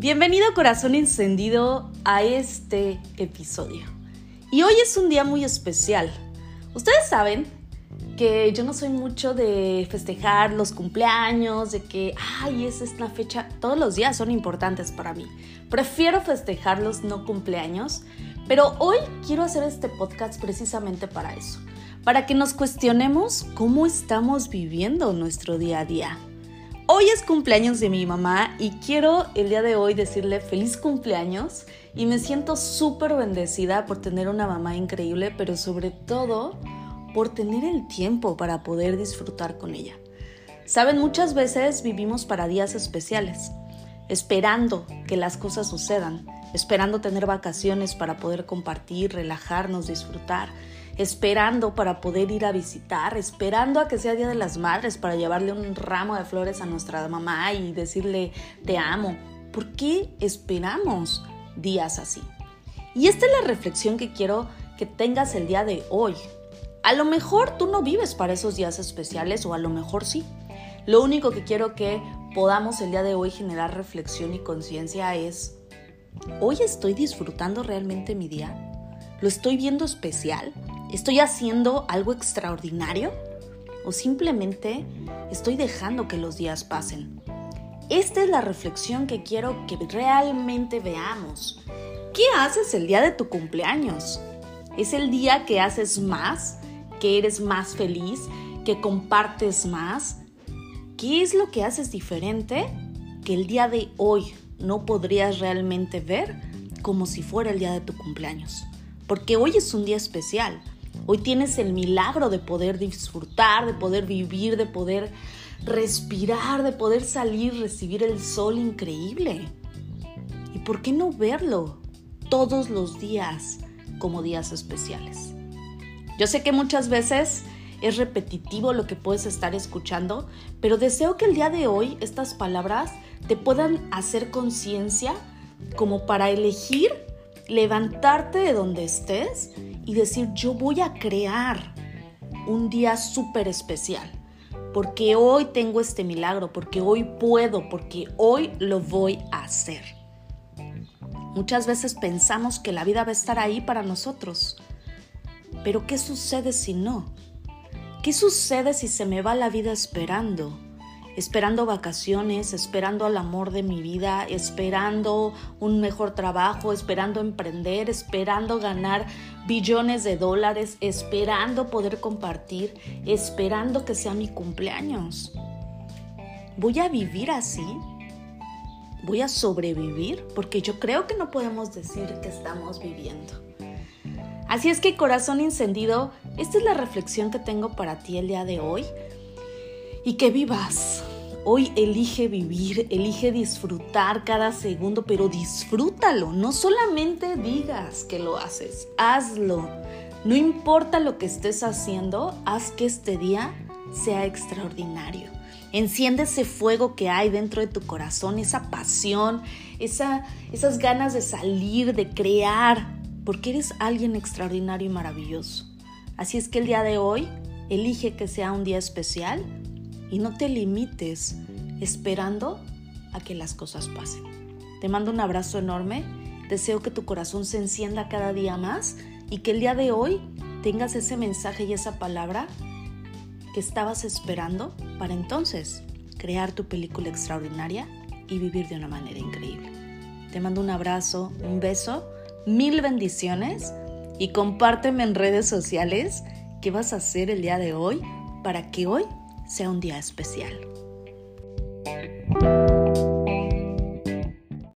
Bienvenido corazón encendido a este episodio. Y hoy es un día muy especial. Ustedes saben que yo no soy mucho de festejar los cumpleaños, de que, ay, es una fecha, todos los días son importantes para mí. Prefiero festejar los no cumpleaños, pero hoy quiero hacer este podcast precisamente para eso, para que nos cuestionemos cómo estamos viviendo nuestro día a día. Hoy es cumpleaños de mi mamá y quiero el día de hoy decirle feliz cumpleaños y me siento súper bendecida por tener una mamá increíble, pero sobre todo por tener el tiempo para poder disfrutar con ella. Saben, muchas veces vivimos para días especiales, esperando que las cosas sucedan, esperando tener vacaciones para poder compartir, relajarnos, disfrutar esperando para poder ir a visitar, esperando a que sea Día de las Madres para llevarle un ramo de flores a nuestra mamá y decirle te amo. ¿Por qué esperamos días así? Y esta es la reflexión que quiero que tengas el día de hoy. A lo mejor tú no vives para esos días especiales o a lo mejor sí. Lo único que quiero que podamos el día de hoy generar reflexión y conciencia es, ¿hoy estoy disfrutando realmente mi día? ¿Lo estoy viendo especial? ¿Estoy haciendo algo extraordinario? ¿O simplemente estoy dejando que los días pasen? Esta es la reflexión que quiero que realmente veamos. ¿Qué haces el día de tu cumpleaños? ¿Es el día que haces más? ¿Que eres más feliz? ¿Que compartes más? ¿Qué es lo que haces diferente que el día de hoy no podrías realmente ver como si fuera el día de tu cumpleaños? Porque hoy es un día especial. Hoy tienes el milagro de poder disfrutar, de poder vivir, de poder respirar, de poder salir, recibir el sol increíble. ¿Y por qué no verlo todos los días como días especiales? Yo sé que muchas veces es repetitivo lo que puedes estar escuchando, pero deseo que el día de hoy estas palabras te puedan hacer conciencia como para elegir levantarte de donde estés y decir, yo voy a crear un día súper especial, porque hoy tengo este milagro, porque hoy puedo, porque hoy lo voy a hacer. Muchas veces pensamos que la vida va a estar ahí para nosotros, pero ¿qué sucede si no? ¿Qué sucede si se me va la vida esperando? Esperando vacaciones, esperando al amor de mi vida, esperando un mejor trabajo, esperando emprender, esperando ganar billones de dólares, esperando poder compartir, esperando que sea mi cumpleaños. ¿Voy a vivir así? ¿Voy a sobrevivir? Porque yo creo que no podemos decir que estamos viviendo. Así es que corazón encendido, esta es la reflexión que tengo para ti el día de hoy y que vivas. Hoy elige vivir, elige disfrutar cada segundo, pero disfrútalo. No solamente digas que lo haces, hazlo. No importa lo que estés haciendo, haz que este día sea extraordinario. Enciende ese fuego que hay dentro de tu corazón, esa pasión, esa, esas ganas de salir, de crear, porque eres alguien extraordinario y maravilloso. Así es que el día de hoy elige que sea un día especial y no te limites esperando a que las cosas pasen. Te mando un abrazo enorme, deseo que tu corazón se encienda cada día más y que el día de hoy tengas ese mensaje y esa palabra que estabas esperando para entonces crear tu película extraordinaria y vivir de una manera increíble. Te mando un abrazo, un beso, mil bendiciones y compárteme en redes sociales qué vas a hacer el día de hoy para que hoy sea un día especial.